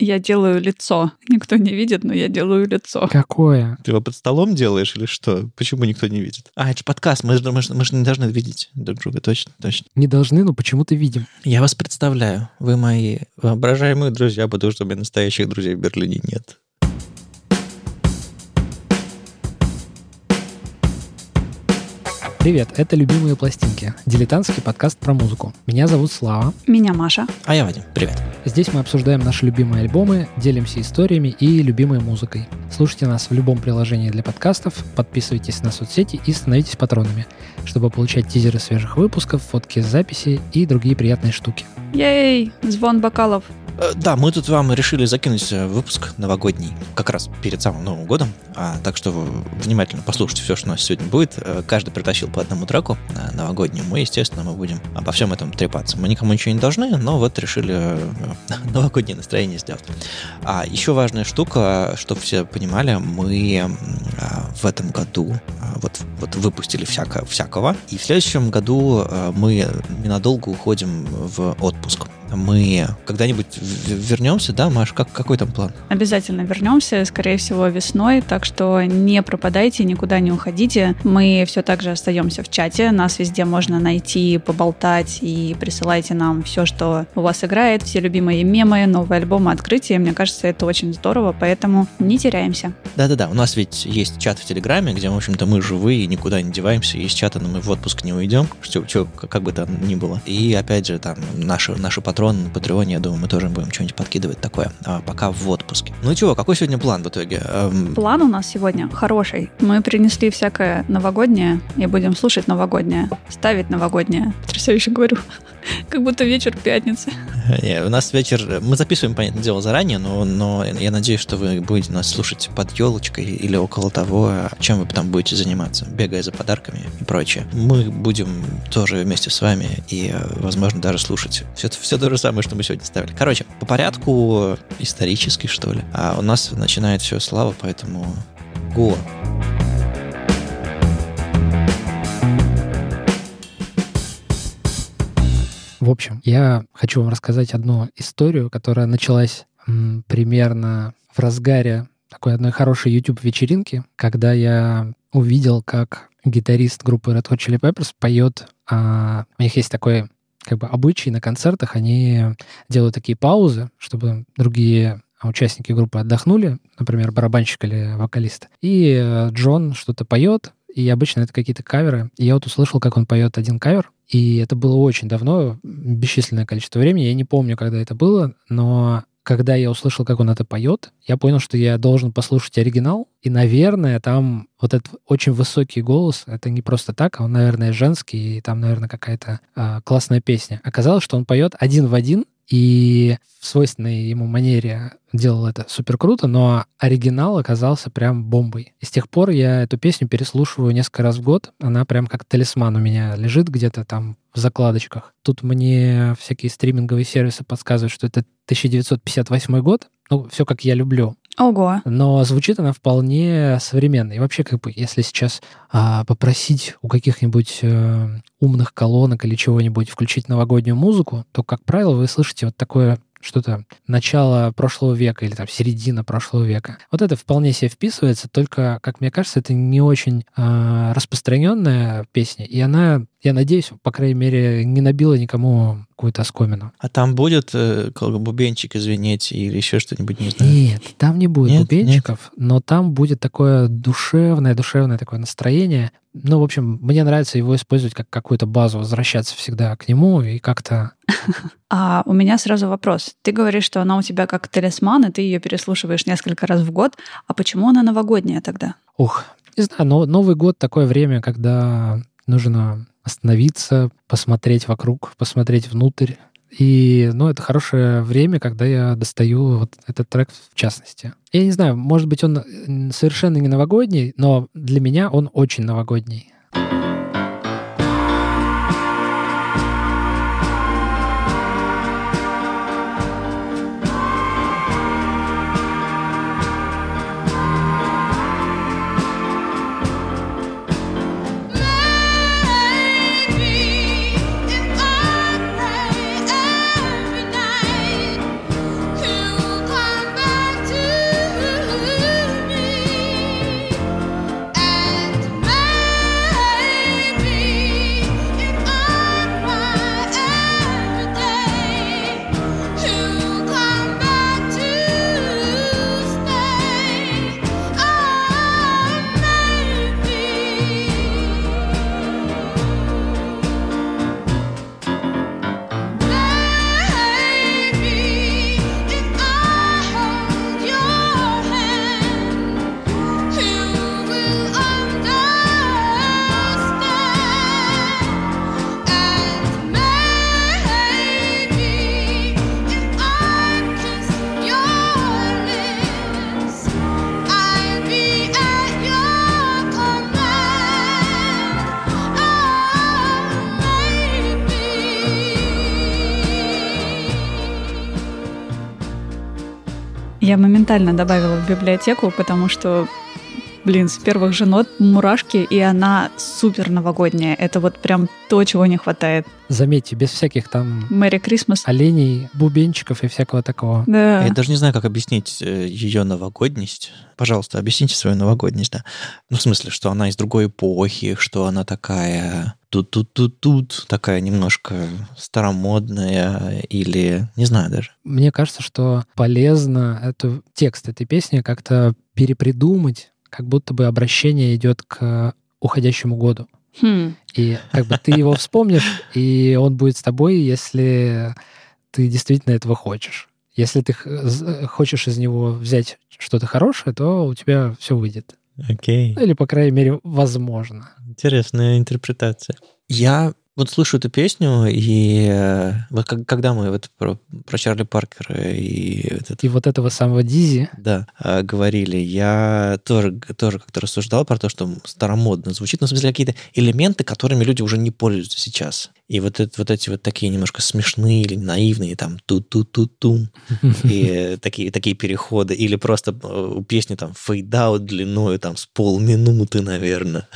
Я делаю лицо. Никто не видит, но я делаю лицо. Какое? Ты его под столом делаешь или что? Почему никто не видит? А, это же подкаст, мы же, мы, же, мы же не должны видеть друг друга, точно, точно. Не должны, но почему-то видим. Я вас представляю. Вы мои воображаемые друзья, потому что у меня настоящих друзей в Берлине нет. Привет, это «Любимые пластинки» — дилетантский подкаст про музыку. Меня зовут Слава. Меня Маша. А я Вадим. Привет. Здесь мы обсуждаем наши любимые альбомы, делимся историями и любимой музыкой. Слушайте нас в любом приложении для подкастов, подписывайтесь на соцсети и становитесь патронами, чтобы получать тизеры свежих выпусков, фотки с записи и другие приятные штуки. Ей, звон бокалов. Э, Да, мы тут вам решили закинуть э, выпуск новогодний, как раз перед самым Новым годом. А, так что вы внимательно послушайте все, что у нас сегодня будет. Э, Каждый притащил по одному треку новогоднему. И, естественно, мы будем обо всем этом трепаться. Мы никому ничего не должны, но вот решили новогоднее настроение сделать. А еще важная штука, чтобы все понимали, мы в этом году вот, вот выпустили всяко, всякого. И в следующем году э, мы ненадолго уходим в отпуск. Мы когда-нибудь вернемся, да, Маш? Как, какой там план? Обязательно вернемся, скорее всего, весной, так что не пропадайте, никуда не уходите. Мы все так же остаемся в чате, нас везде можно найти, поболтать и присылайте нам все, что у вас играет, все любимые мемы, новые альбомы, открытия. Мне кажется, это очень здорово, поэтому не теряемся. Да-да-да, у нас ведь есть чат в Телеграме, где, в общем-то, мы живые и никуда не деваемся. Есть чаты, но мы в отпуск не уйдем, что, что, как бы там ни было. И, опять же, там, наши, наши патроны на Патреоне, я думаю, мы тоже будем что-нибудь подкидывать такое, а, пока в отпуске. Ну чего, какой сегодня план в итоге? Эм, План у нас сегодня хороший. Мы принесли всякое новогоднее и будем слушать новогоднее, ставить новогоднее. Потрясающе говорю. Как будто вечер пятницы. Не, у нас вечер, мы записываем, понятное дело, заранее, но, но я надеюсь, что вы будете нас слушать под елочкой или около того, чем вы там будете заниматься, бегая за подарками и прочее. Мы будем тоже вместе с вами и, э, возможно, даже слушать все, все то же самое, что мы сегодня ставили. Короче, по порядку исторически, что ли. А у нас начинает все слава, поэтому го. В общем, я хочу вам рассказать одну историю, которая началась м, примерно в разгаре такой одной хорошей YouTube-вечеринки, когда я увидел, как гитарист группы Red Hot Chili Peppers поет. а, у них есть такой как бы обычай на концертах, они делают такие паузы, чтобы другие участники группы отдохнули, например, барабанщик или вокалист. И э, Джон что-то поет, и обычно это какие-то каверы. И я вот услышал, как он поет один кавер, и это было очень давно, бесчисленное количество времени. Я не помню, когда это было, но когда я услышал, как он это поет, я понял, что я должен послушать оригинал. И, наверное, там вот этот очень высокий голос, это не просто так, а он, наверное, женский, и там, наверное, какая-то а, классная песня. Оказалось, что он поет один в один, и в свойственной ему манере делал это супер круто, но оригинал оказался прям бомбой. И с тех пор я эту песню переслушиваю несколько раз в год. Она прям как талисман у меня лежит где-то там в закладочках. Тут мне всякие стриминговые сервисы подсказывают, что это 1958 год. Ну, все как я люблю. Ого. Но звучит она вполне современно. И вообще, как бы, если сейчас а, попросить у каких-нибудь э, умных колонок или чего-нибудь включить новогоднюю музыку, то, как правило, вы слышите вот такое что-то начало прошлого века или там середина прошлого века. Вот это вполне себе вписывается, только, как мне кажется, это не очень э, распространенная песня, и она, я надеюсь, по крайней мере, не набила никому какую-то оскомину. А там будет э, бубенчик извинить или еще что-нибудь, не знаю. Нет, там не будет Нет, бубенчиков, но там будет такое душевное, душевное такое настроение. Ну, в общем, мне нравится его использовать как какую-то базу, возвращаться всегда к нему и как-то... А у меня сразу вопрос. Ты говоришь, что она у тебя как талисман, и ты ее переслушиваешь несколько раз в год. А почему она новогодняя тогда? Ух, не знаю, но Новый год такое время, когда нужно остановиться, посмотреть вокруг, посмотреть внутрь. И, ну, это хорошее время, когда я достаю вот этот трек в частности. Я не знаю, может быть, он м, совершенно не новогодний, но для меня он очень новогодний. Я моментально добавила в библиотеку, потому что, блин, с первых же нот мурашки, и она супер новогодняя. Это вот прям то, чего не хватает. Заметьте, без всяких там Мэри Крисмас. оленей, бубенчиков и всякого такого. Да. Я даже не знаю, как объяснить ее новогодность. Пожалуйста, объясните свою новогодность, да. Ну, в смысле, что она из другой эпохи, что она такая тут-тут-тут-тут, такая немножко старомодная или не знаю даже. Мне кажется, что полезно эту, текст этой песни как-то перепридумать, как будто бы обращение идет к уходящему году. Хм. И как бы ты его вспомнишь, и он будет с тобой, если ты действительно этого хочешь. Если ты хочешь из него взять что-то хорошее, то у тебя все выйдет. Окей. Ну, Или, по крайней мере, возможно. Интересная интерпретация. Я вот слышу эту песню, и э, вот как- когда мы вот про, про Чарли Паркера и вот это И вот этого самого Дизи, да, э, говорили, я тоже, тоже как-то рассуждал про то, что старомодно звучит, но в смысле какие-то элементы, которыми люди уже не пользуются сейчас. И вот, это, вот эти вот такие немножко смешные или наивные, там, ту-ту-ту-тум, и такие, такие переходы, или просто э, у песни там fade out длиною там с полминуты, наверное.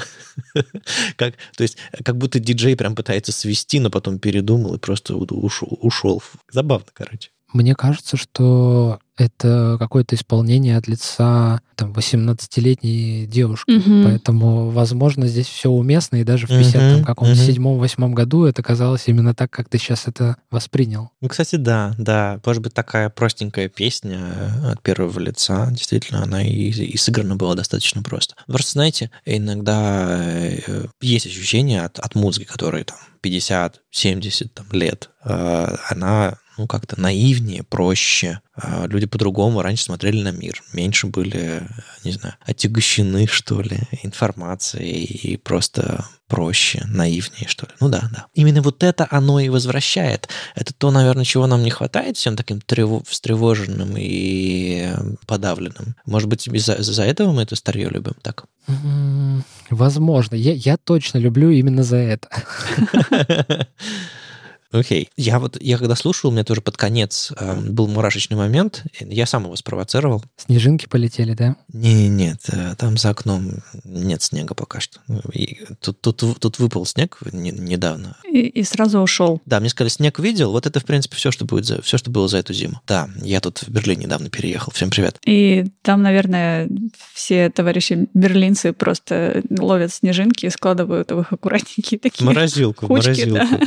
Как, то есть как будто диджей прям пытается свести, но потом передумал и просто ушел. ушел. Забавно, короче. мне кажется, что это какое-то исполнение от лица там 18-летней девушки. Мгм. Поэтому, возможно, здесь все уместно, и даже в Мгм, 50 каком-то мгм. седьмом-восьмом году это казалось именно так, как ты сейчас это воспринял. Ну, кстати, да, да. Может быть, такая простенькая песня э, от первого лица, действительно, она и, и сыграна была достаточно просто. Просто, знаете, иногда э, есть ощущение от, от музыки, которой там 50-70 там, лет, э, она ну, как-то наивнее, проще. Э, Люди по-другому раньше смотрели на мир. Меньше были, не знаю, отягощены, что ли, информацией и просто проще, наивнее, что ли. Ну да, да. Именно вот это оно и возвращает. Это то, наверное, чего нам не хватает всем таким трево- встревоженным и э, подавленным. Может быть, из-за из-за этого мы это старье любим так? М, Возможно. Я, я точно люблю именно за это. Окей. Я вот, я когда слушал, у меня тоже под конец э, был мурашечный момент. Я сам его спровоцировал. Снежинки полетели, да? Не, нет, э, там за окном нет снега пока что. И тут, тут, тут выпал снег не- недавно. И, и сразу ушел. Да, мне сказали, снег видел. Вот это, в принципе, все, что будет за, все, что было за эту зиму. Да, я тут в Берлин недавно переехал. Всем привет. И там, наверное, все товарищи берлинцы просто ловят снежинки и складывают их аккуратненькие такие Морозилку, кучки, морозилку. да,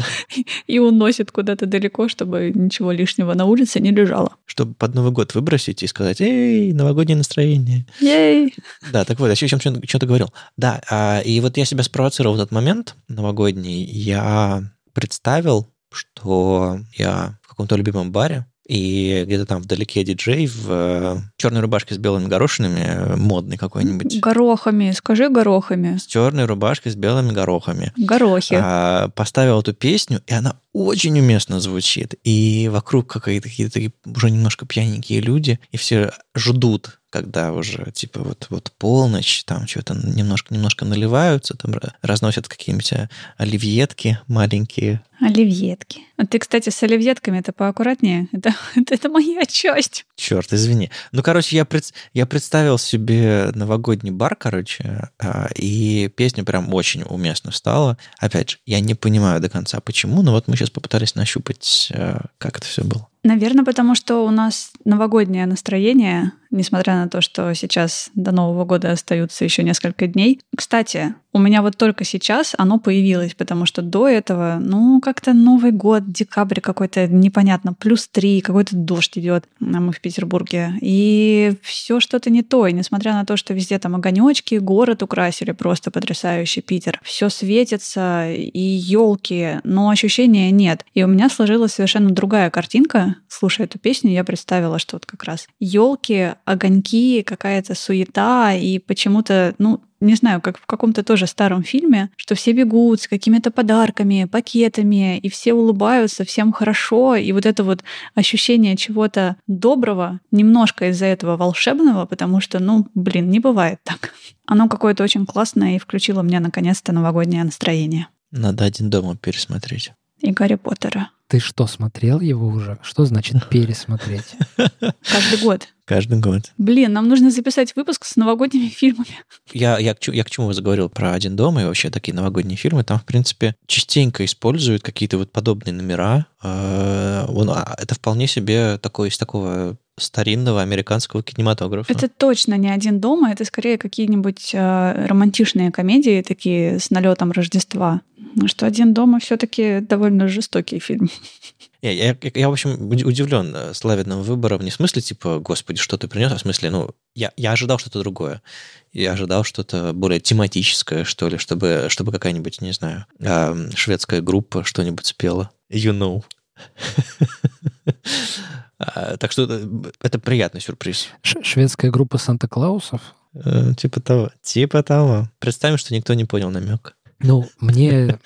и уносят куда-то далеко, чтобы ничего лишнего на улице не лежало. Чтобы под Новый год выбросить и сказать, эй, новогоднее настроение. Ей! Да, так вот, я еще о чем что-то говорил. Да, а, и вот я себя спровоцировал в этот момент новогодний. Я представил, что я в каком-то любимом баре, и где-то там вдалеке диджей в э, черной рубашке с белыми горошинами, э, модный какой-нибудь. Горохами, скажи горохами. С черной рубашкой с белыми горохами. Горохи. а, поставил эту песню, и она очень уместно звучит. И вокруг какие-то какие такие уже немножко пьяненькие люди, и все ждут, когда уже, типа, вот, вот полночь, там что-то немножко, немножко наливаются, там ра- разносят какие-нибудь а, оливьетки маленькие. Оливьетки. А ты, кстати, с оливьетками это поаккуратнее. Это, это, это моя часть. Черт, извини. Ну, короче, я, пред- я представил себе новогодний бар, короче, а, и песня прям очень уместно стала. Опять же, я не понимаю до конца, почему, но вот мы сейчас попытались нащупать, а, как это все было. Наверное, потому что у нас новогоднее настроение, несмотря на то, что сейчас до Нового года остаются еще несколько дней. Кстати, у меня вот только сейчас оно появилось, потому что до этого, ну, как-то Новый год, декабрь какой-то непонятно, плюс три, какой-то дождь идет, а мы в Петербурге. И все что-то не то. И несмотря на то, что везде там огонечки, город украсили просто потрясающий Питер. Все светится, и елки, но ощущения нет. И у меня сложилась совершенно другая картинка. Слушая эту песню, я представила, что вот как раз елки, огоньки, какая-то суета, и почему-то, ну, не знаю, как в каком-то тоже старом фильме, что все бегут с какими-то подарками, пакетами, и все улыбаются, всем хорошо, и вот это вот ощущение чего-то доброго, немножко из-за этого волшебного, потому что, ну, блин, не бывает так. Оно какое-то очень классное и включило мне наконец-то новогоднее настроение. Надо один дома пересмотреть. И Гарри Поттера. Ты что, смотрел его уже? Что значит пересмотреть? Каждый год. Каждый год. Блин, нам нужно записать выпуск с новогодними фильмами. Я, я, к чему- я к чему заговорил про «Один дома» и вообще такие новогодние фильмы. Там, в принципе, частенько используют какие-то вот подобные номера. Он- а, Это вполне себе такой из такого старинного американского кинематографа. Это точно не один дома, это скорее какие-нибудь э, романтичные комедии, такие с налетом Рождества. Ну что один дома все-таки довольно жестокий фильм. Я, я- я, в общем, уд- удивлен э, Славиным выбором. Не в смысле, типа, господи, что ты принес, а в смысле, ну, я, я ожидал что-то другое. Я ожидал что-то более тематическое, что ли, чтобы, чтобы какая-нибудь, не знаю, эм, шведская группа что-нибудь спела. You know. А, Так что это, это приятный сюрприз. Шведская группа Санта-Клаусов. Э, Типа того. Типа того. Представим, что никто не понял намек. Ну, мне...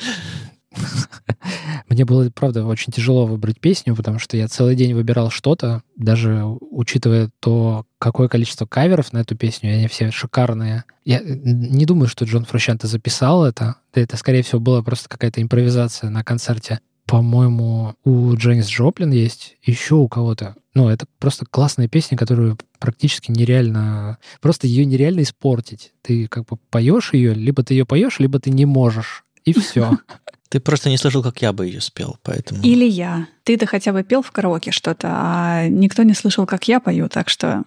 Мне было, правда, очень тяжело выбрать песню, потому что я целый день выбирал что-то, даже учитывая то, какое количество каверов на эту песню, и они все шикарные. Я не думаю, что Джон Фрущанте записал это. Это, скорее всего, была просто какая-то импровизация на концерте. По-моему, у Дженнис Джоплин есть, еще у кого-то. Ну, это просто классная песня, которую практически нереально... Просто ее нереально испортить. Ты как бы поешь ее, либо ты ее поешь, либо ты не можешь. И все. Ты просто не слышал, как я бы ее спел, поэтому... Или я. Ты-то хотя бы пел в караоке что-то, а никто не слышал, как я пою, так что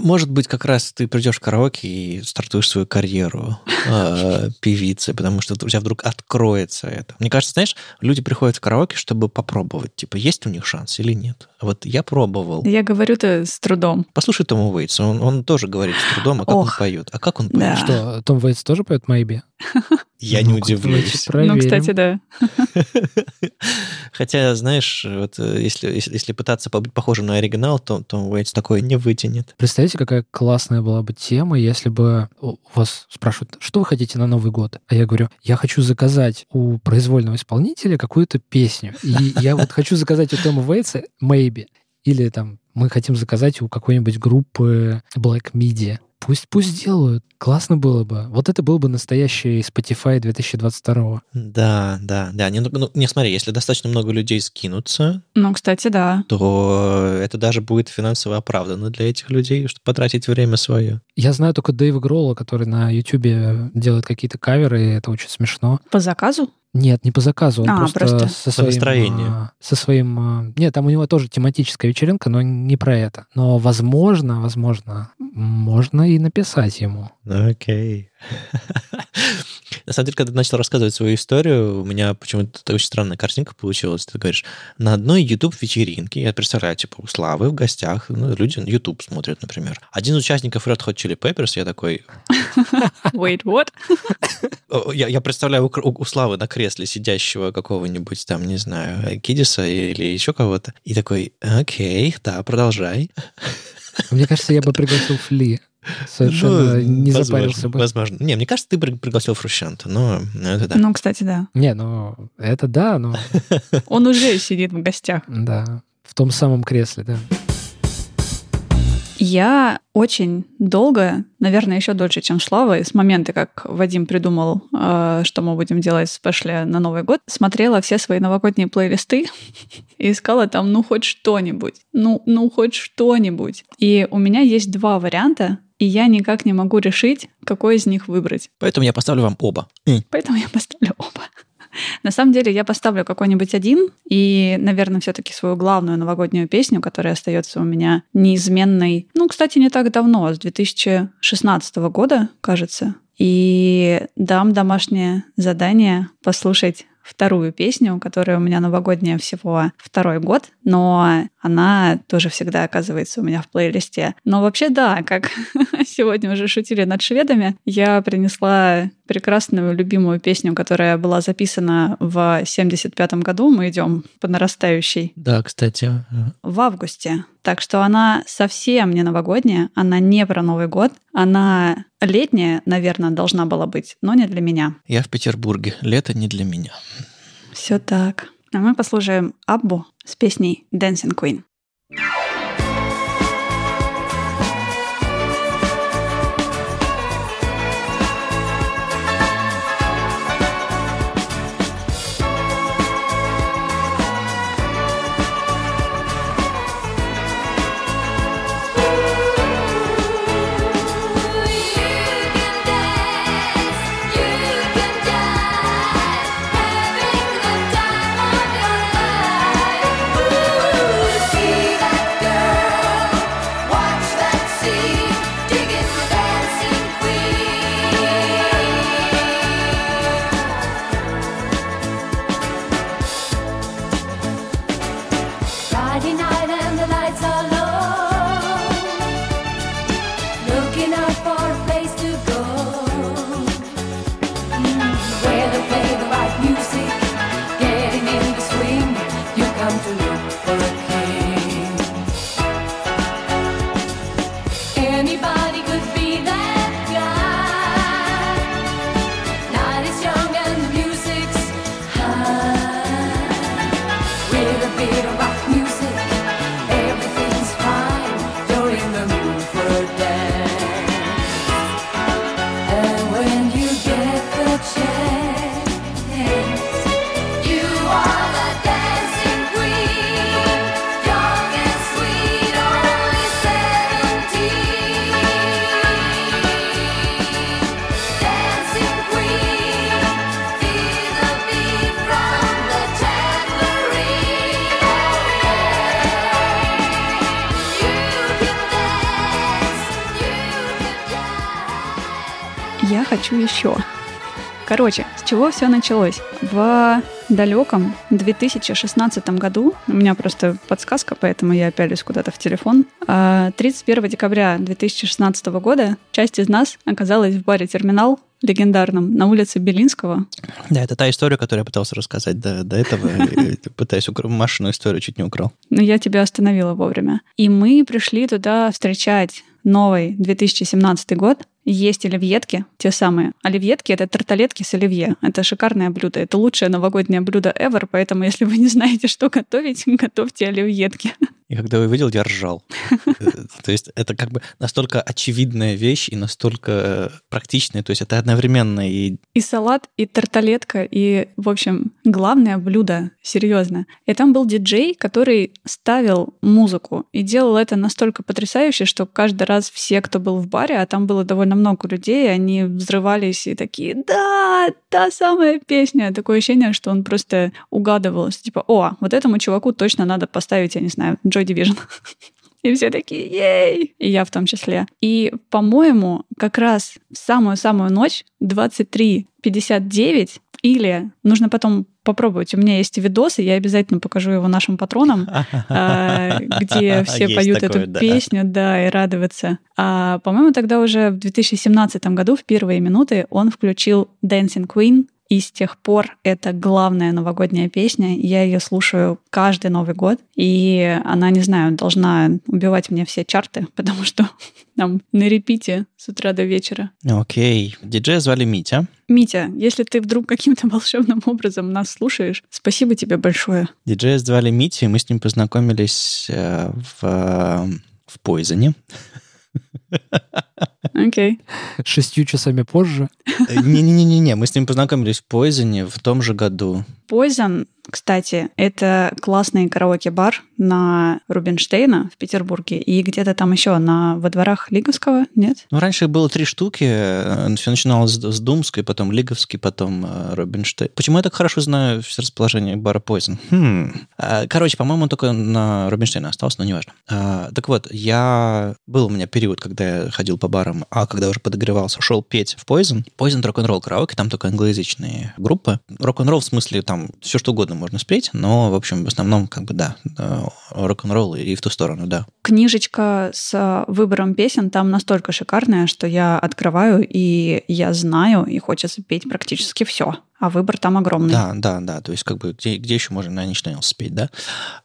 Может быть, как раз ты придешь в караоке и стартуешь свою карьеру э, певицы, потому что у тебя вдруг откроется это. Мне кажется, знаешь, люди приходят в караоке, чтобы попробовать, типа, есть у них шанс или нет. Вот я пробовал. я говорю-то с трудом. Послушай Тома Уэйтса, он, он тоже говорит с трудом, а как он Ох, поет? А как он поет? да. Что, Том Вейтс тоже поет «Maybe»? Я не Ну-ка, удивлюсь. Ну, кстати, да. Хотя, знаешь, вот э, если, если, если пытаться побыть похожим на оригинал, то Том Уэйтс такое не вытянет. Представляете, какая классная была бы тема, если бы вас спрашивают, что вы хотите на Новый год? А я говорю, я хочу заказать у произвольного исполнителя какую-то песню. И я вот хочу заказать у Тома Вейтса «Maybe». Или там мы хотим заказать у какой-нибудь группы Black Media. Пусть, пусть делают. Классно было бы. Вот это был бы настоящий Spotify 2022. Да, да, да. Не, ну, ну, не смотри, если достаточно много людей скинутся, Ну, кстати, да. то это даже будет финансово оправданно для этих людей, чтобы потратить время свое. Я знаю только Дэйва Гролла, который на YouTube делает какие-то каверы, и это очень смешно. По заказу? Нет, не по заказу, он А, просто, просто. со По своим... настроению. а, Со своим... а, Нет, там у него тоже тематическая вечеринка, но не про это. Но, возможно, возможно, можно и написать ему. Окей. На самом деле, когда ты начал рассказывать свою историю, у меня почему-то очень странная картинка получилась. Ты говоришь, на одной YouTube-вечеринке, я представляю, типа, у Славы в гостях, ну, люди YouTube смотрят, например. Один из участников Red Hot Chili Peppers, я такой, Wait, what? Я, я представляю у, у Славы на кресле сидящего какого-нибудь там, не знаю, Кидиса или еще кого-то. И такой, окей, да, продолжай. Мне кажется, я бы пригласил Фли. Совершенно Ну, не возможно, запарился бы. Возможно. Не, мне кажется, ты при- пригласил Фрущанта, но это да. Ну, кстати, да. Не, ну, это да, но Он уже сидит в гостях. да, в том самом кресле, да. Я очень долго, наверное, еще дольше, чем Слава, с момента, как Вадим придумал, э, что мы будем делать в спешле на Новый год, смотрела все свои новогодние плейлисты и искала там, ну, хоть что-нибудь. Ну, ну, хоть что-нибудь. И у меня есть два варианта, и я никак не могу решить, какой из них выбрать. Поэтому я поставлю вам оба. Поэтому я поставлю оба. На самом деле я поставлю какой-нибудь один и, наверное, все-таки свою главную новогоднюю песню, которая остается у меня неизменной. Ну, кстати, не так давно, с 2016 года, кажется. И дам домашнее задание послушать вторую песню, которая у меня новогодняя всего второй год, но она тоже всегда оказывается у меня в плейлисте. Но вообще да, как сегодня уже шутили над шведами, я принесла прекрасную любимую песню, которая была записана в 75 году. Мы идем по нарастающей Да, кстати. в августе. Так что она совсем не новогодняя, она не про Новый год, она летняя, наверное, должна была быть, но не для меня. Я в Петербурге. Лето не для меня. Все так. А мы послушаем Аббу с песней Dancing Queen. Короче, с чего все началось? В далеком 2016 году, у меня просто подсказка, поэтому я пялюсь куда-то в телефон, а, 31 декабря 2016 года часть из нас оказалась в баре «Терминал» легендарном на улице Белинского. Да, это та история, которую я пытался рассказать до, до этого. Пытаюсь Машину историю, чуть не украл. Но я тебя остановила вовремя. И мы пришли туда встречать новый 2017 год. Есть оливьетки, те самые. Оливьетки — это тарталетки с оливье. Это шикарное блюдо. Это лучшее новогоднее блюдо ever, поэтому если вы не знаете, что готовить, готовьте оливьетки. И когда я увидел, я ржал. Э, То есть это как бы настолько очевидная вещь и настолько э, практичная. То есть это одновременно и И салат, и тарталетка, и, в общем, главное блюдо, серьезно. И там был диджей, который ставил музыку и делал это настолько потрясающе, что каждый раз все, кто был в баре, а там было довольно много людей, они взрывались и такие, да, та самая песня. Такое ощущение, что он просто угадывал, типа, о, вот этому чуваку точно надо поставить, я не знаю, Joy Division. И все такие, ей! И я в том числе. И, по-моему, как раз в самую-самую ночь, 23.59, или нужно потом попробовать. У меня есть видосы, я обязательно покажу его нашим патронам, а, где все поют эту песню, да, и радуются. А, по-моему, тогда уже в 2017 году, в первые минуты, он включил Dancing Queen, и с тех пор это главная новогодняя песня. Я ее слушаю каждый Новый год. И она, не знаю, должна убивать мне все чарты, потому что там на репите с утра до вечера. Окей. Диджея звали Митя. Митя, если ты вдруг каким-то волшебным образом нас слушаешь, спасибо тебе большое. Диджея звали Митя, и мы с ним познакомились э, в, э, в Пойзоне. Окей. Шестью часами позже. Э, Не-не-не-не, мы с ним познакомились в Пойзоне в том же году. Poison, кстати, это классный караоке-бар на Рубинштейна в Петербурге и где-то там еще на во дворах Лиговского, нет? Ну, раньше было три штуки. Все начиналось с, Думской, потом Лиговский, потом э, Рубинштейн. Почему я так хорошо знаю все расположение бара Poison? Хм. А, Короче, по-моему, только на Рубинштейна остался, но неважно. Так вот, я... Был у меня период, когда я ходил по барам, а когда уже подогревался, шел петь в Poison. Poison рок-н-ролл караоке, там только англоязычные группы. Рок-н-ролл в смысле там все что угодно можно спеть, но, в общем, в основном, как бы, да, э, рок-н-ролл и в ту сторону, да. Книжечка с выбором песен там настолько шикарная, что я открываю, и я знаю, и хочется петь практически все. А выбор там огромный. Да, да, да. То есть, как бы, где, где еще можно на Nine спеть, да?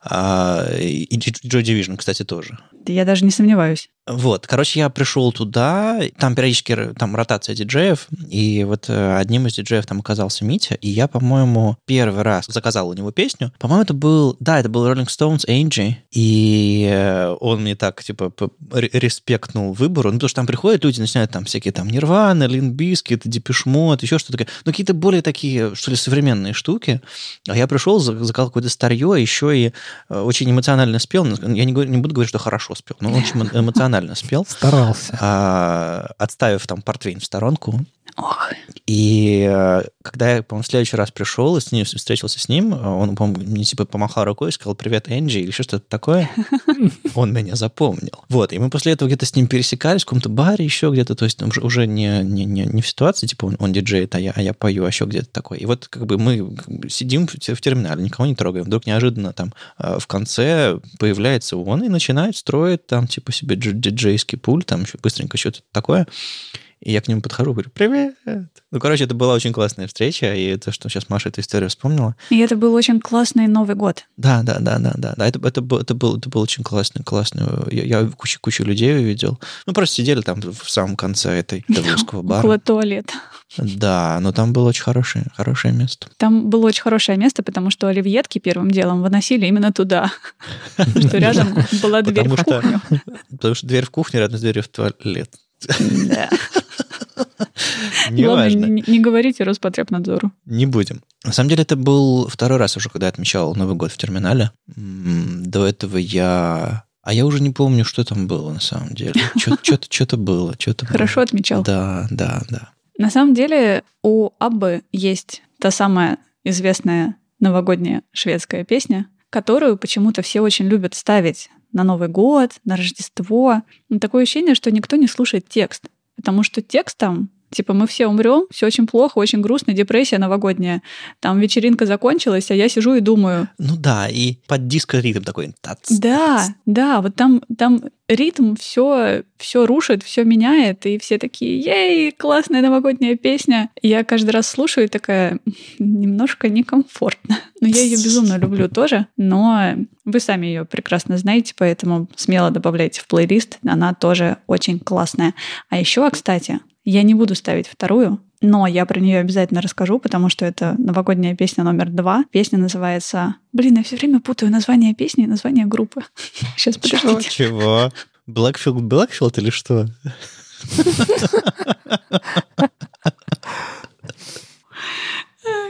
А, и Joy Division, кстати, тоже. Я даже не сомневаюсь. Вот, короче, я пришел туда, там периодически там ротация диджеев, и вот э, одним из диджеев там оказался Митя, и я, по-моему, первый раз заказал у него песню. По-моему, это был, да, это был Rolling Stones, Angie, и э, он мне так, типа, респектнул выбору, ну, потому что там приходят люди, начинают там всякие там Нирвана, Limp Bizkit, Depeche Mode, еще что-то такое, ну, какие-то более такие, что ли, современные штуки, а я пришел, за- заказал какое-то старье, еще и э, очень эмоционально спел, я не, говорю- не буду говорить, что хорошо спел, но очень эмо- эмоционально спел, Старался. а, отставив там портвейн в сторонку. Ох, И э, когда я, по-моему, в следующий раз пришел и с ним, встретился с ним, он, по-моему, мне типа помахал рукой и сказал «Привет, Энджи» или еще что-то такое. Он меня запомнил. Вот, и мы после этого где-то с ним пересекались в каком-то баре еще где-то, то есть уже, уже не, не, не, не в ситуации, типа он, он диджеет, а я, а я пою, а еще где-то такое. И вот как бы мы сидим в, в терминале, никого не трогаем. Вдруг неожиданно там э, в конце появляется он и начинает строить там типа себе дж- диджейский пульт, там еще быстренько что-то такое. И я к нему подхожу, говорю, привет. Ну, короче, это была очень классная встреча, и то, что сейчас Маша эту историю вспомнила. И это был очень классный Новый год. Да, да, да, да, да, да. Это, это, был, это, был, это был очень классный, классный. Я, я кучу, кучу людей увидел. Мы просто сидели там в самом конце этой этого русского бара. Около туалета. Да, но там было очень хорошее, хорошее место. Там было очень хорошее место, потому что оливьетки первым делом выносили именно туда. Потому что рядом была дверь в кухню. Потому что дверь в кухню рядом с дверью в туалет. Да. Главное, Неважно. не, не говорите Роспотребнадзору. Не будем. На самом деле, это был второй раз уже, когда я отмечал Новый год в терминале. До этого я... А я уже не помню, что там было на самом деле. Что-то было. что-то было. Хорошо отмечал. Да, да, да. На самом деле у Аббы есть та самая известная новогодняя шведская песня, которую почему-то все очень любят ставить на Новый год, на Рождество. Но такое ощущение, что никто не слушает текст, потому что текст там Типа мы все умрем, все очень плохо, очень грустно, депрессия новогодняя. Там вечеринка закончилась, а я сижу и думаю, Ну да, и под диско ритм такой. тац, да, тац. да, вот там, там ритм все, все рушит, все меняет, и все такие, ей, классная новогодняя песня. Я каждый раз слушаю и такая, немножко некомфортно. Но я ее безумно люблю тоже, но вы сами ее прекрасно знаете, поэтому смело добавляйте в плейлист, она тоже очень классная. А еще, кстати, я не буду ставить вторую, но я про нее обязательно расскажу, потому что это новогодняя песня номер два. Песня называется... Блин, я все время путаю название песни и название группы. Сейчас, подождите. Чего? Blackfield, Blackfield или что?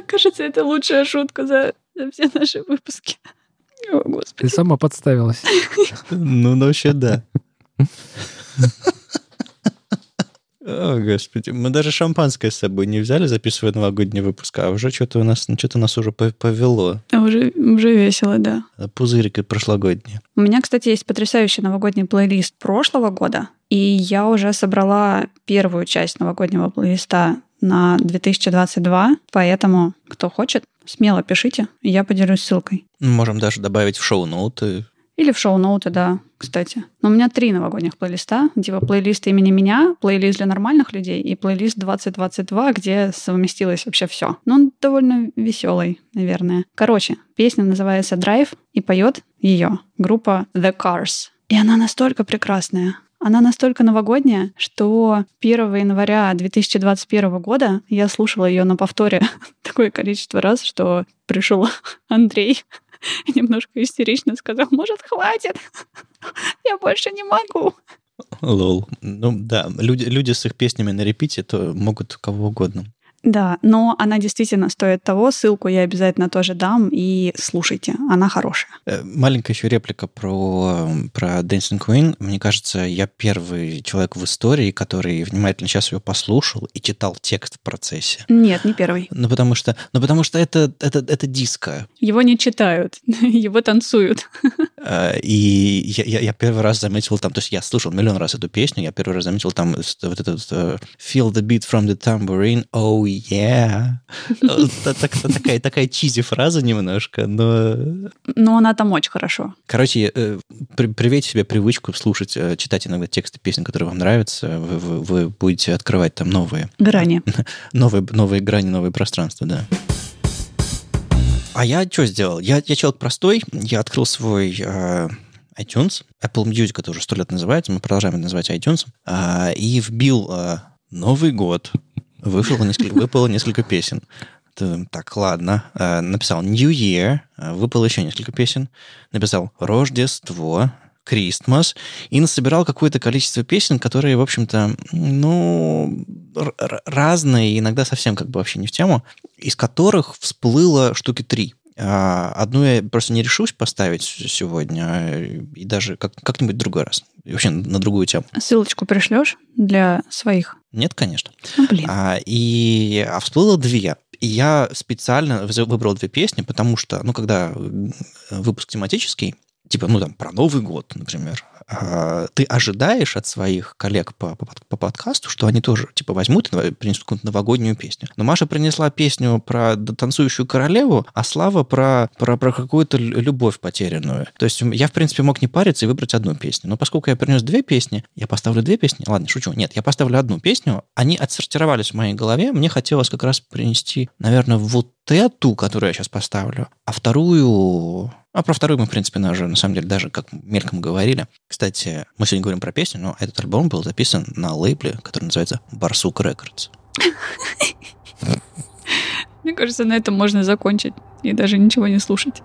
Кажется, это лучшая шутка за, за все наши выпуски. О, Ты Господи. сама подставилась. Ну, ну, вообще, да. О, господи. Мы даже шампанское с собой не взяли, записывая новогодний выпуск, а уже что-то у нас, что-то нас уже по- повело. Уже, уже весело, да. Пузырик и прошлогодний. У меня, кстати, есть потрясающий новогодний плейлист прошлого года, и я уже собрала первую часть новогоднего плейлиста на 2022, поэтому, кто хочет, смело пишите, я поделюсь ссылкой. Можем даже добавить в шоу-ноуты. Или в шоу-ноуты, да, кстати. Но у меня три новогодних плейлиста. Типа плейлист имени меня, плейлист для нормальных людей и плейлист 2022, где совместилось вообще все. Но он довольно веселый, наверное. Короче, песня называется «Драйв» и поет ее группа The Cars. И она настолько прекрасная. Она настолько новогодняя, что 1 января 2021 года я слушала ее на повторе такое количество раз, что пришел Андрей немножко истерично сказал, может, хватит? Я больше не могу. Лол. Ну да, люди, люди с их песнями на репите то могут кого угодно. Да, но она действительно стоит того. Ссылку я обязательно тоже дам. И слушайте, она хорошая. Э, Маленькая еще реплика про, про Dancing Queen. Мне кажется, я первый человек в истории, который внимательно сейчас ее послушал и читал текст в процессе. Нет, не первый. Ну, потому что, ну, потому что это, это, это диско. Его не читают, его танцуют. Э, И я, я, я первый раз заметил там, то есть я слушал миллион раз эту песню, я первый раз заметил там вот этот э, Feel the beat from the tambourine, oh yeah. Э, так- Такая, такая чизи фраза немножко, но... Но она там очень хорошо. Короче, э, при- привейте себе привычку слушать, э, читать иногда тексты песен, которые вам нравятся, вы, вы- вы будете открывать там новые, Грани. новые, новые грани, новые пространства, да. А я что сделал? Я, я человек простой, я открыл свой э, iTunes, Apple Music это уже сто лет называется, мы продолжаем это называть iTunes, а, и вбил э, Новый год, вышло несколько, выпало несколько песен. Так, ладно. Э, Написал New Year, э, выпало еще несколько песен. Написал Рождество, Christmas, и насобирал какое-то количество песен, которые, в общем-то, ну, разные, иногда совсем как бы вообще не в тему, из которых всплыло штуки три. А, Одну я просто не решусь поставить сегодня, и даже как- как-нибудь в другой раз. И вообще на другую тему. Ссылочку пришлешь для своих? Нет, конечно. Ну, блин. А, и а всплыло две. И я специально выбрал две песни, потому что, ну, когда выпуск тематический, типа, ну, там, про Новый год, например, а, ты ожидаешь от своих коллег по, по, по подкасту, что они тоже, типа, возьмут и принесут какую-то новогоднюю песню. Но Маша принесла песню про танцующую королеву, а Слава про, про, про какую-то любовь потерянную. То есть я, в принципе, мог не париться и выбрать одну песню. Но поскольку я принес две песни, я поставлю две песни. Ладно, шучу. Нет, я поставлю одну песню. Они отсортировались в моей голове. Мне хотелось как раз принести, наверное, вот эту, которую я сейчас поставлю, а вторую а про вторую мы, в принципе, уже, на самом деле, даже как мельком говорили. Кстати, мы сегодня говорим про песню, но этот альбом был записан на лейбле, который называется Барсук Рекордс. Мне кажется, на этом можно закончить и даже ничего не слушать.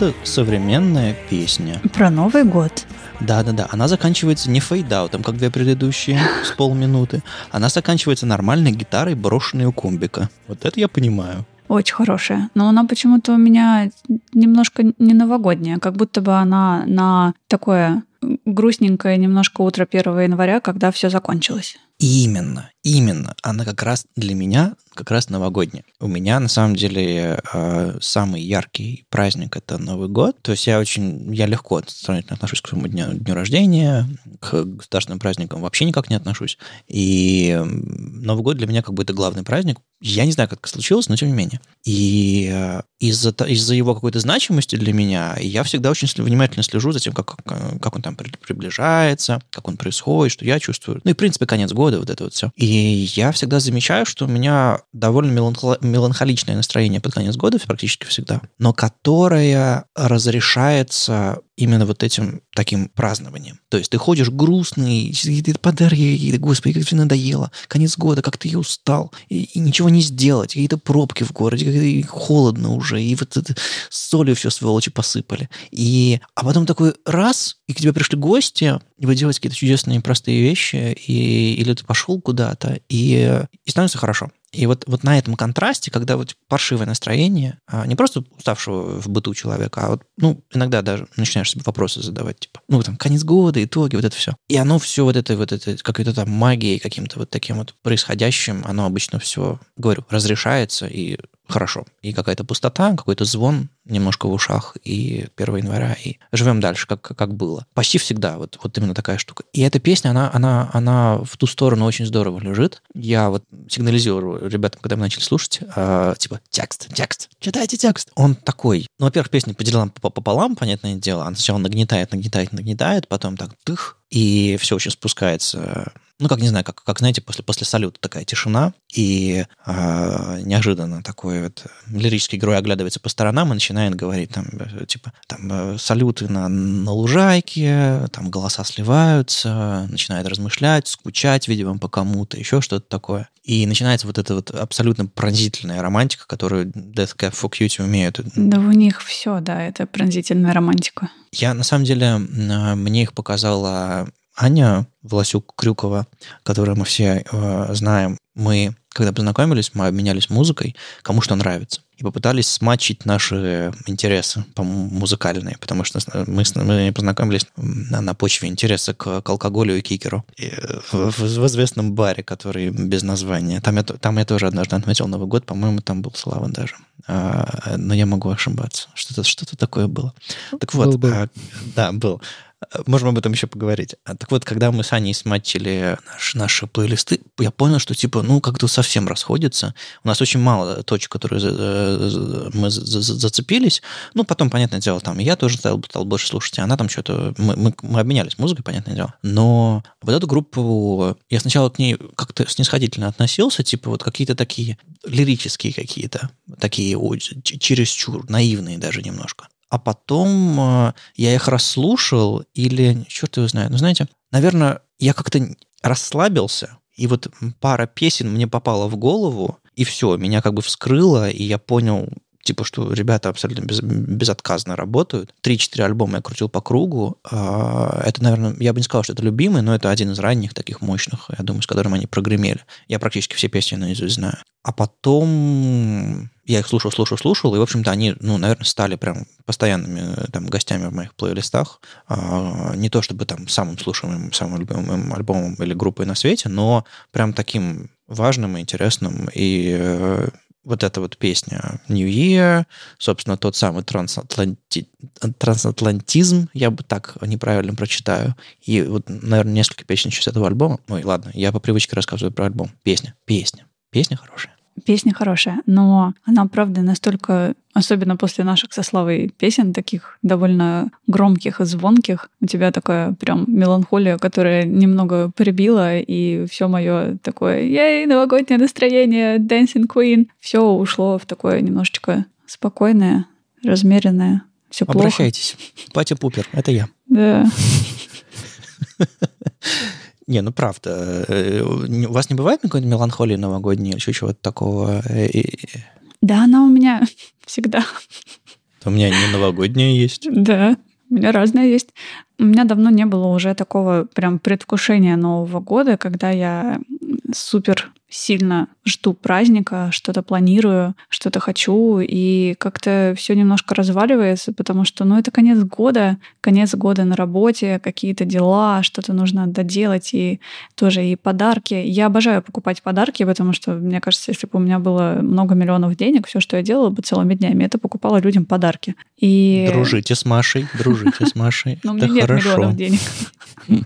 Это современная песня. Про Новый год. Да-да-да, она заканчивается не фейдаутом, как две предыдущие, с полминуты. Она заканчивается нормальной гитарой, брошенной у комбика. Вот это я понимаю. Очень хорошая. Но она почему-то у меня немножко не новогодняя, как будто бы она на такое грустненькое немножко утро 1 января, когда все закончилось. Именно, именно. Она как раз для меня как раз новогодняя. У меня, на самом деле, э, самый яркий праздник — это Новый год. То есть я очень, я легко отношусь к своему дню, дню рождения, к государственным праздникам вообще никак не отношусь. И Новый год для меня как бы это главный праздник. Я не знаю, как это случилось, но тем не менее. И э, из-за, из-за его какой-то значимости для меня я всегда очень внимательно слежу за тем, как, как, он там при- приближается, как он происходит, что я чувствую. Ну и, в принципе, конец года, вот это вот все. И я всегда замечаю, что у меня довольно меланхо- меланхоличное настроение под конец года практически всегда, но которое разрешается именно вот этим таким празднованием. То есть ты ходишь грустный, ты подарки, ты, господи, как тебе надоело, конец года, как ты и устал, и, и ничего не сделать, какие-то пробки в городе, и холодно уже, и вот это, солью все сволочи посыпали. И, а потом такой раз, и к тебе пришли гости, и вы делаете какие-то чудесные простые вещи, и, или ты пошел куда-то, и, и становится хорошо. И вот, вот на этом контрасте, когда вот паршивое настроение, а, не просто уставшего в быту человека, а вот, ну, иногда даже начинаешь себе вопросы задавать, типа, ну, там, конец года, итоги, вот это все. И оно все вот это, вот это, какой-то там магией, каким-то вот таким вот происходящим, оно обычно все, говорю, разрешается, и хорошо. И какая-то пустота, какой-то звон немножко в ушах, и 1 января, и живем дальше, как, как было. Почти всегда вот, вот именно такая штука. И эта песня, она, она, она в ту сторону очень здорово лежит. Я вот сигнализирую ребятам, когда мы начали слушать, э, типа, текст, текст, читайте текст. Он такой. Ну, во-первых, песня поделена по- пополам, понятное дело. Она сначала нагнетает, нагнетает, нагнетает, потом так тых, и все очень спускается. Ну, как, не знаю, как, как знаете, после, после салюта такая тишина, и э, неожиданно такой вот лирический герой оглядывается по сторонам и начинает говорить там, э, типа, там, э, салюты на, на лужайке, там голоса сливаются, начинает размышлять, скучать, видимо, по кому-то, еще что-то такое. И начинается вот эта вот абсолютно пронзительная романтика, которую Death Cab for Cutie умеют Да у них все, да, это пронзительная романтика. я, на самом деле, а, мне их показала Аня Власюк-Крюкова, которую мы все э, знаем. Мы, когда познакомились, мы обменялись музыкой, кому что нравится. И попытались смачить наши интересы музыкальные, потому что мы, мы познакомились на, на почве интереса к, к алкоголю и кикеру. И, э, в, в- в известном баре, который без названия. Там я, там я тоже однажды отметил Новый год, по-моему, там был Слава даже. А, но я могу ошибаться. Что-то что такое было. Так вот, Был, был. а, да, был. А, Можем об этом еще поговорить. А, Так вот, когда мы с Аней сматчили наш- наши плейлисты, я понял, что типа, ну, как-то совсем расходится. У нас очень мало точек, которые мы за- за- зацепились. Ну, потом, понятное дело, там я тоже стал, стал больше слушать, и она там что-то... Мы, мы, мы обменялись музыкой, понятное дело. Но вот эту группу... Я сначала к ней как-то снисходительно относился, типа вот какие-то такие лирические какие-то, такие чересчур, наивные даже немножко. А потом э, я их расслушал, или черт его знает. Ну, знаете, наверное, я как-то расслабился, и вот пара песен мне попала в голову, и все, меня как бы вскрыло, и я понял, типа, что ребята абсолютно без- безотказно работают. Три-четыре альбома я крутил по кругу. А, Это, наверное, я бы не сказал, что это любимый, но это один из ранних таких мощных, я думаю, с которым они прогремели. Я практически все песни наизусть знаю. А потом я их слушал, слушал, слушал, и, в общем-то, они, ну, наверное, стали прям постоянными э, там гостями в моих плейлистах. А, Не то чтобы там самым слушаемым, самым любимым альбомом или группой на свете, но прям таким важным и интересным. И э, вот эта вот песня New Year, собственно, тот самый трансатланти... трансатлантизм, я бы так неправильно прочитаю. И вот, наверное, несколько песен еще с этого альбома. Ой, ладно, я по привычке рассказываю про альбом. Песня, песня. Песня хорошая. Песня хорошая, но она, правда, настолько, особенно после наших со Славой песен, таких довольно громких и звонких, у тебя такая прям меланхолия, которая немного прибила, и все мое такое, ей, новогоднее настроение, Dancing Queen, все ушло в такое немножечко спокойное, размеренное, все плохо. Обращайтесь. Патя Пупер, это я. Да. Не, ну правда. э, У вас не бывает какой-то меланхолии новогодней или еще чего-то такого? Э, да, она у меня всегда. У меня не новогодняя есть. Да, у меня разное есть. У меня давно не было уже такого прям предвкушения Нового года, когда я супер сильно жду праздника, что-то планирую, что-то хочу, и как-то все немножко разваливается, потому что, ну, это конец года, конец года на работе, какие-то дела, что-то нужно доделать, и тоже и подарки. Я обожаю покупать подарки, потому что, мне кажется, если бы у меня было много миллионов денег, все, что я делала бы целыми днями, это покупала людям подарки. И... Дружите с Машей, дружите с Машей. Но у Это меня нет хорошо. миллионов денег.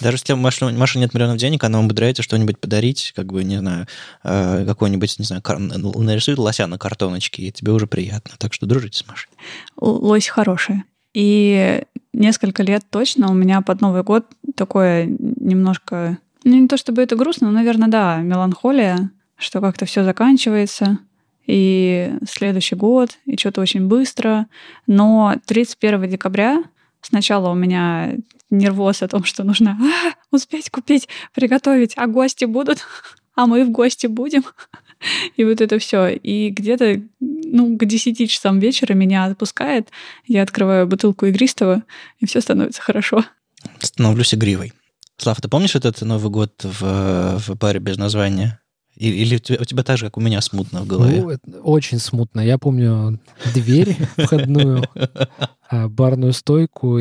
Даже если у Маши нет миллионов денег, она умудряется что-нибудь подарить, как бы, не знаю, э, какой-нибудь, не знаю, нарисует лося на картоночке, и тебе уже приятно. Так что дружите с Машей. Лось хорошая. И несколько лет точно у меня под Новый год такое немножко... Ну, не то чтобы это грустно, но, наверное, да, меланхолия, что как-то все заканчивается, и следующий год, и что-то очень быстро. Но 31 декабря сначала у меня нервоз о том, что нужно «А, успеть купить, приготовить, а гости будут, а мы в гости будем. И вот это все. И где-то ну, к 10 часам вечера меня отпускает, я открываю бутылку игристого, и все становится хорошо. Становлюсь игривой. Слав, ты помнишь этот Новый год в, в баре без названия? Или у тебя, у тебя так же, как у меня, смутно в голове? Ну, очень смутно. Я помню дверь входную, а, барную стойку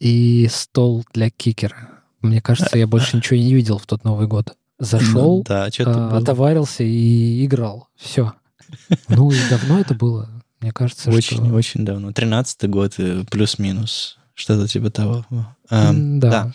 и стол для кикера. Мне кажется, я больше ничего не видел в тот Новый год. Зашел, Ну да, а, отоварился и играл. Все. Ну и давно это было. Мне кажется, Очень, что... очень давно. Тринадцатый год, э, плюс-минус. Что-то типа того. Эм, Да.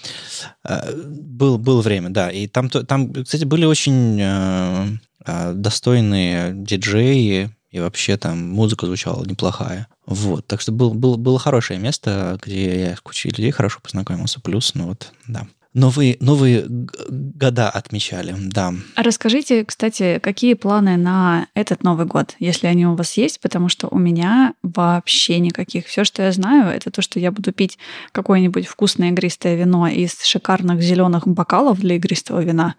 да. Э, Был, было время, да. И там, там кстати, были очень э, э, достойные диджеи, и вообще там музыка звучала неплохая. Вот. Так что был, был, было хорошее место, где я с кучей людей хорошо познакомился. Плюс, ну вот, да. Новые, новые года отмечали, да. А расскажите, кстати, какие планы на этот Новый год, если они у вас есть, потому что у меня вообще никаких. Все, что я знаю, это то, что я буду пить какое-нибудь вкусное игристое вино из шикарных зеленых бокалов для игристого вина.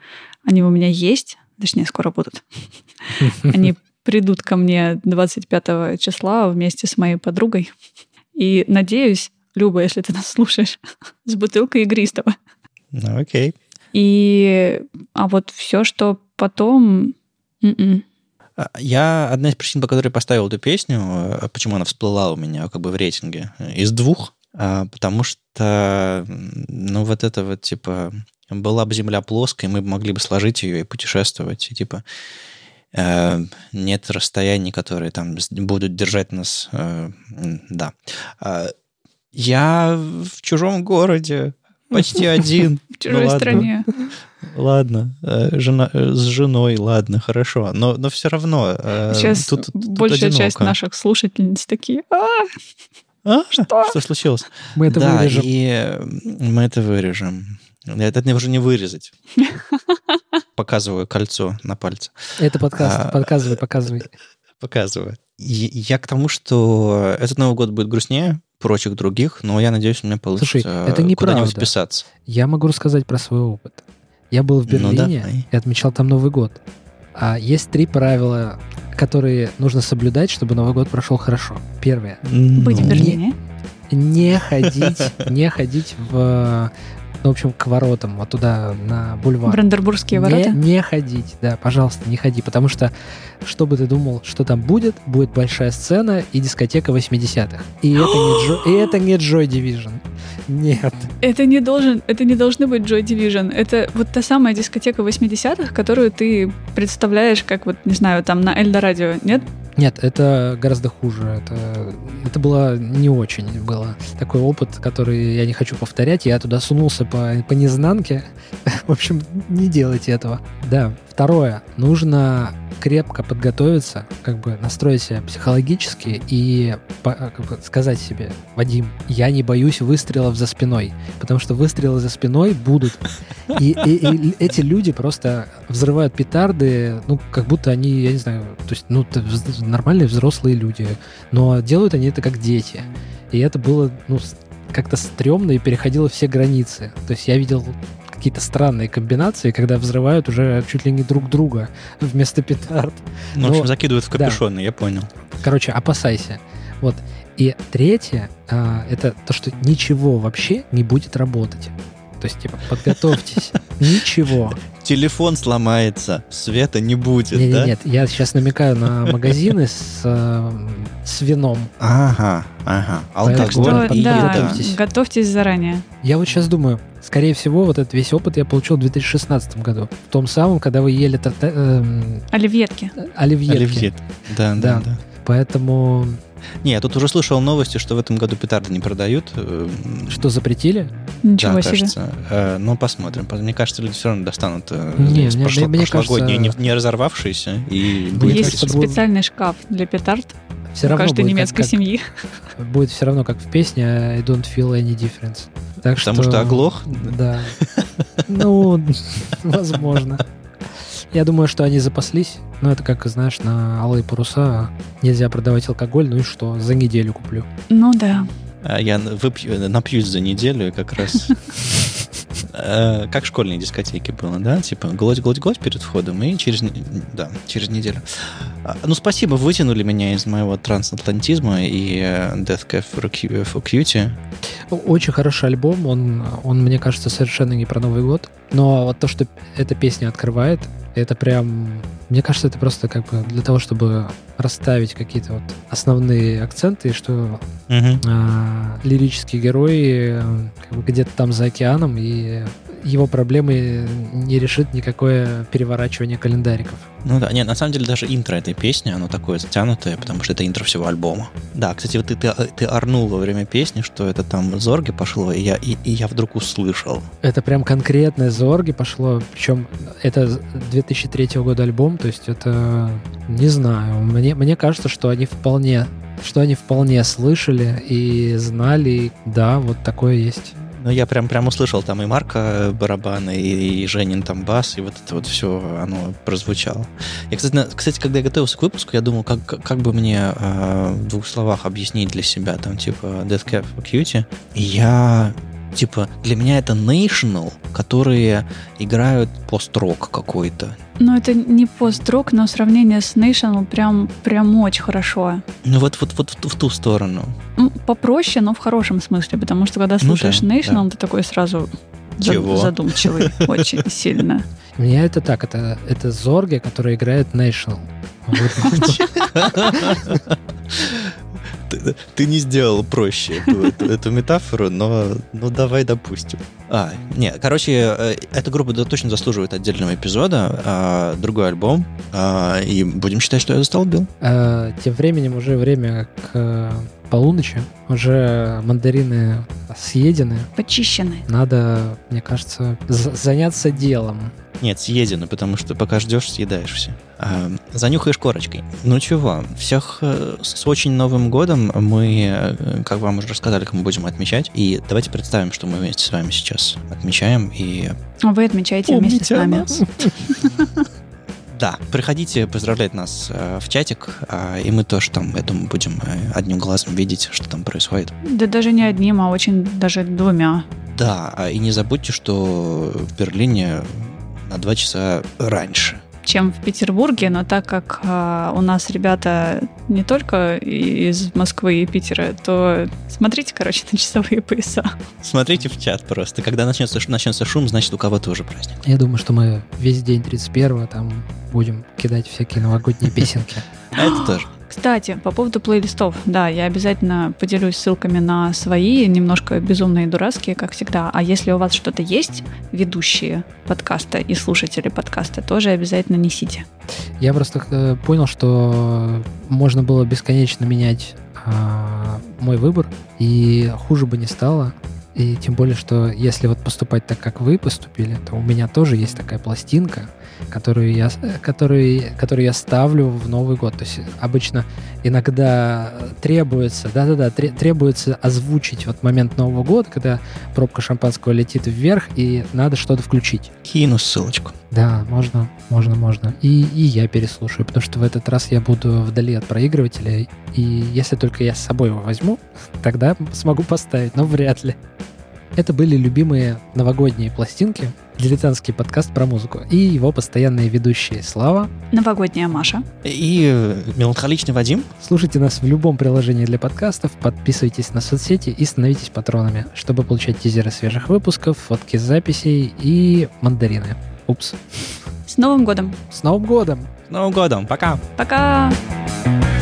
Они у меня есть, точнее, скоро будут. Они придут ко мне 25 числа вместе с моей подругой. И надеюсь, Люба, если ты нас слушаешь, с бутылкой игристого. Ну, окей. И а вот все, что потом, м-м. А, Я одна из причин, по которой я поставил эту песню, э, почему она всплыла у меня как бы в рейтинге, э, из двух, а, потому что, ну, вот это вот, типа, была бы Земля плоской, мы могли бы сложить ее и путешествовать, и, типа, э, нет расстояний, которые там будут держать нас, э, да. А, Я в чужом городе, почти один. в чужой Ну ладно. стране. Ладно, э, жена, э, с женой, ладно, хорошо. Но, но все равно. э, Сейчас тут- тут большая часть одиноко. наших слушательниц такие, «А, А, Что? Что случилось? Мы это да, вырежем. и мы это вырежем. Это мне уже не вырезать. Показываю кольцо на пальце. Это подкаст. А. Показывай, показывай. Показываю. Я к тому, что этот Новый год будет грустнее прочих других, но я надеюсь, у меня получится Слушай, это неправда. куда-нибудь вписаться. Я могу рассказать про свой опыт. Я был в Ну, Берлине давай. и отмечал там Новый год. А есть три правила, которые нужно соблюдать, чтобы Новый год прошел хорошо. Первое. быть в Ну, Берлине. Не ходить, не ходить в, ну, в общем, к воротам, вот туда, на бульвар. Брандербургские не, ворота. не ходить, да, пожалуйста, не ходи, потому что, что бы ты думал, что там будет, будет большая сцена и дискотека 80-х. И это не, Джо, и это не Joy Division. Нет. Это не должен, это не должны быть Joy Division. Это вот та самая дискотека 80-х, которую ты представляешь, как вот, не знаю, там на Эльдорадио, нет? Нет, это гораздо хуже. Это, это было не очень. Было такой опыт, который я не хочу повторять. Я туда сунулся по, по незнанке. В общем, не делайте этого. Да. Второе. Нужно крепко подготовиться, как бы настроить себя психологически и по- как бы сказать себе, Вадим, я не боюсь выстрелов за спиной, потому что выстрелы за спиной будут. И, и- и эти люди просто взрывают петарды, ну, как будто они, я не знаю, то есть, ну, нормальные взрослые люди, но делают они это как дети. И это было, ну, как-то стрёмно и переходило все границы. То есть я видел какие-то странные комбинации, когда взрывают уже чуть ли не друг друга вместо петард. Ну, в общем, закидывают в да. капюшоны, я понял. Короче, опасайся. Вот. И третье, а, это то, что ничего вообще не будет работать. То есть, типа, подготовьтесь. Ничего. Телефон сломается, света не будет, Нет, да? нет, я сейчас намекаю на магазины с, э, с вином. Ага, ага. Алкоголь да, готовьтесь заранее. Я вот сейчас думаю, скорее всего, вот этот весь опыт я получил в 2016 году. В том самом, когда вы ели тарта- эм, Оливьетки. оливьетки. Оливье. Да, да, Да. да. Поэтому Не, я тут уже слышал новости, что в этом году петарды не продают. Эм, что запретили? Ничего да, себе. кажется. Э, ну, посмотрим. Мне кажется, люди все равно достанут э, Не, из мне- прошло- мне прошлогодние, кажется- не, не разорвавшиеся, и будет Есть будет- специальный шкаф для петард Все у равно каждой будет как- немецкой как- семьи. будет все равно, как в песне I don't feel any difference. Так Потому что оглох? Да. Ну, возможно. Я думаю, что они запаслись. Но это как, знаешь, на алые паруса нельзя продавать алкоголь, ну и что, за неделю куплю. Ну да. А Я выпью, напьюсь за неделю и как раз... Э, Как школьные дискотеки было, да? Типа глоть, глоть, глоть перед входом и через, да, через неделю. А, Ну, спасибо, вытянули меня из моего трансатлантизма и э, Death Cu- for Cutie. Очень хороший альбом, он, он, мне кажется, совершенно не про Новый год. Но вот то, что эта песня открывает, это прям... Мне кажется, это просто как бы для того, чтобы расставить какие-то вот основные акценты, что Мгм. а, лирические герои э, как бы где-то там за океаном, и его проблемы не решит никакое переворачивание календариков. Ну да, нет, на самом деле даже интро этой песни, оно такое затянутое, потому что это интро всего альбома. Да, кстати, вот ты, ты, ты орнул во время песни, что это там Зорги пошло, и я, и, и я вдруг услышал. Это прям конкретное Зорги пошло, причем это 2003 года альбом, то есть это, не знаю, мне, мне кажется, что они вполне что они вполне слышали и знали, да, вот такое есть. Ну, я прям, прям услышал там и Марка барабаны, и, и Женин там бас, и вот это вот все, оно прозвучало. Я, кстати, на- кстати когда я готовился к выпуску, я думал, как, как бы мне э, в двух словах объяснить для себя, там, типа, Death for Cutie. И я, типа, для меня это National, которые играют пост-рок какой-то. Ну, это не пост-рок, но сравнение с National прям, прям очень хорошо. Ну, вот, вот, вот в, ту- в ту сторону. Ну, попроще, но в хорошем смысле, потому что когда Ну слушаешь да, National, ты такой сразу Чего? задумчивый очень сильно. У меня это так, это, это Зорги, который играет National. Ты, ты не сделал проще эту, эту- эту метафору, но ну давай допустим. А, нет, короче, э, эта группа да, точно заслуживает отдельного эпизода, а, другой альбом, а, и будем считать, что я застолбил. Э, Тем временем уже время к полуночи, уже мандарины съедены. Почищены. Надо, мне кажется, за- заняться делом. Нет, съедено, потому что пока ждешь, съедаешь все. А, занюхаешь корочкой. Ну чего, всех э, с очень Новым годом мы, э, как вам уже рассказали, как мы будем отмечать. И давайте представим, что мы вместе с вами сейчас отмечаем и А Вы отмечаете вместе с нами. Да, приходите поздравлять нас э, в чатик, а, и мы тоже там, я думаю, будем э, одним глазом видеть, что там происходит. Да даже не одним, а очень даже двумя. Да, а, и не забудьте, что в Берлине на два часа раньше. Чем в Петербурге, но так как а, у нас ребята не только из Москвы и Питера, то смотрите, короче, на часовые пояса. Смотрите в чат просто. Когда начнется, начнется шум, значит, у кого-то уже праздник. Я думаю, что мы весь день 31-го там будем кидать всякие новогодние песенки. А это тоже. Кстати, по поводу плейлистов, да, я обязательно поделюсь ссылками на свои, немножко безумные дурацкие, как всегда. А если у вас что-то есть, ведущие подкаста и слушатели подкаста, тоже обязательно несите. Я просто э, понял, что можно было бесконечно менять а, мой выбор, и хуже бы не стало. И тем более, что если вот поступать так, как вы поступили, то у меня тоже есть такая пластинка, которую я, которую, которую я ставлю в Новый год. То есть обычно иногда требуется, да-да-да, тре- требуется озвучить вот момент Нового года, когда пробка шампанского летит вверх, и надо что-то включить. Кину ссылочку. Да, можно, можно, можно. И, и я переслушаю, потому что в этот раз я буду вдали от проигрывателя, и если только я с собой его возьму, тогда смогу поставить, но вряд ли. Это были любимые новогодние пластинки, дилетантский подкаст про музыку, и его постоянные ведущие Слава. Новогодняя Маша. И э, меланхоличный Вадим. Слушайте нас в любом приложении для подкастов, подписывайтесь на соцсети и становитесь патронами, чтобы получать тизеры свежих выпусков, фотки с записей и мандарины. Упс. С Новым годом! С Новым годом! С Новым годом! Пока! Пока! Thank